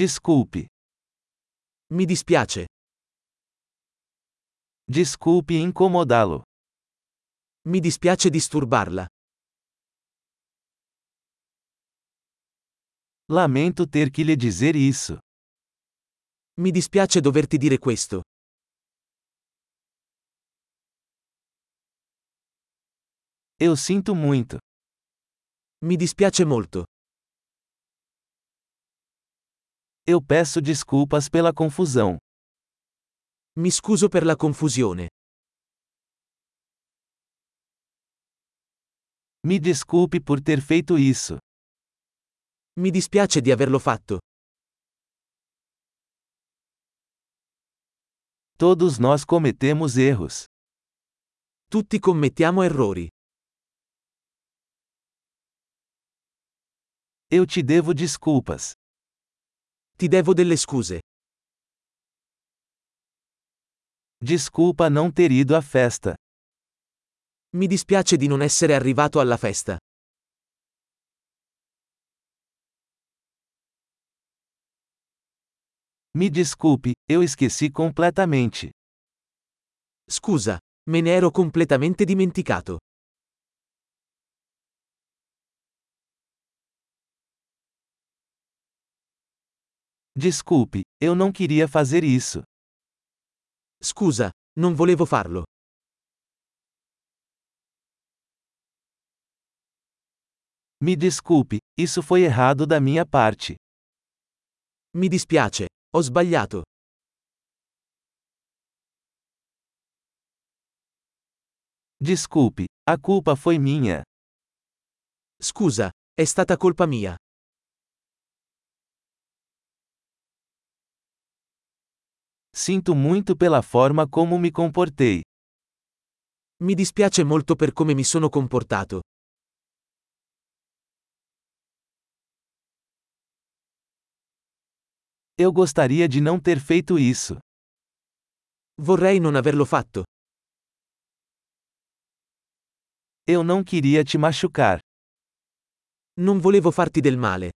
Desculpe. Mi dispiace. Desculpe incomodá-lo. Mi dispiace disturbarla. Lamento ter que lhe dizer isso. Mi dispiace doverti dire questo. Eu sinto muito. Mi dispiace molto. Eu peço desculpas pela confusão. Mi scuso per la confusione. Me desculpe por ter feito isso. Mi dispiace di averlo fatto. Todos nós cometemos erros. Tutti commettiamo errori. Eu te devo desculpas. Ti devo delle scuse. Desculpa não ter ido à festa. Mi dispiace di non essere arrivato alla festa. Me desculpe, eu esqueci completamente. Scusa, me ne ero completamente dimenticato. Desculpe, eu não queria fazer isso. Scusa, non volevo farlo. Me desculpe, isso foi errado da minha parte. Mi dispiace, ho sbagliato. Desculpe, a culpa foi minha. Scusa, è stata colpa mia. Sinto muito pela forma como me comportei. Mi dispiace molto per come mi sono comportato. Eu gostaria de não ter feito isso. Vorrei non averlo fatto. Eu não queria te machucar. Non volevo farti del male.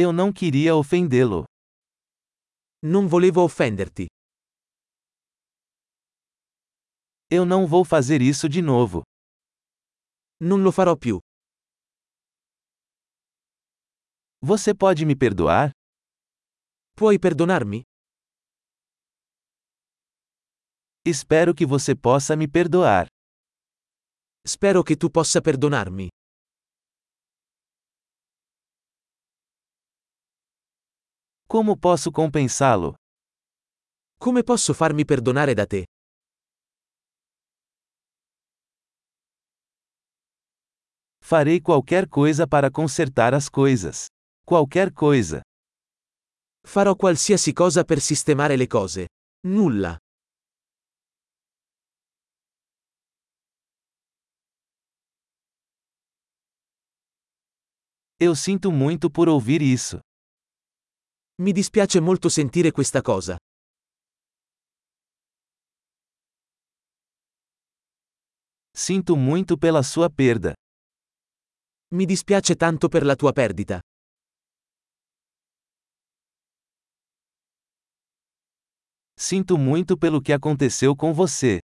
Eu não queria ofendê-lo. Non volevo offenderti. Eu não vou fazer isso de novo. Non lo farò più. Você pode me perdoar? Puoi perdonarmi? Espero que você possa me perdoar. Spero che tu possa perdonarmi. Como posso compensá-lo? Come posso farmi perdonare da te? Farei qualquer coisa para consertar as coisas. Qualquer coisa. Farò qualsiasi cosa per sistemare le cose. Nulla. Eu sinto muito por ouvir isso. Mi dispiace molto sentire questa cosa. Sinto muito pela sua perda. Mi dispiace tanto per la tua perdita. Sinto muito pelo que aconteceu com você.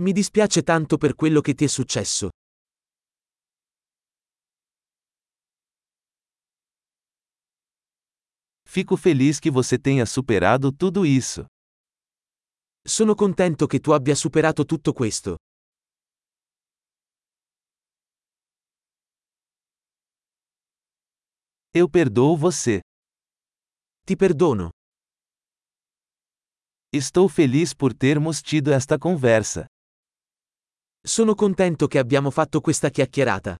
Mi dispiace tanto per quello che ti è successo. Fico feliz que você tenha superado tudo isso. Sono contento che tu abbia superato tutto questo. Eu perdoo você. Ti perdono. Estou feliz por termos tido esta conversa. Sono contento che abbiamo fatto questa chiacchierata.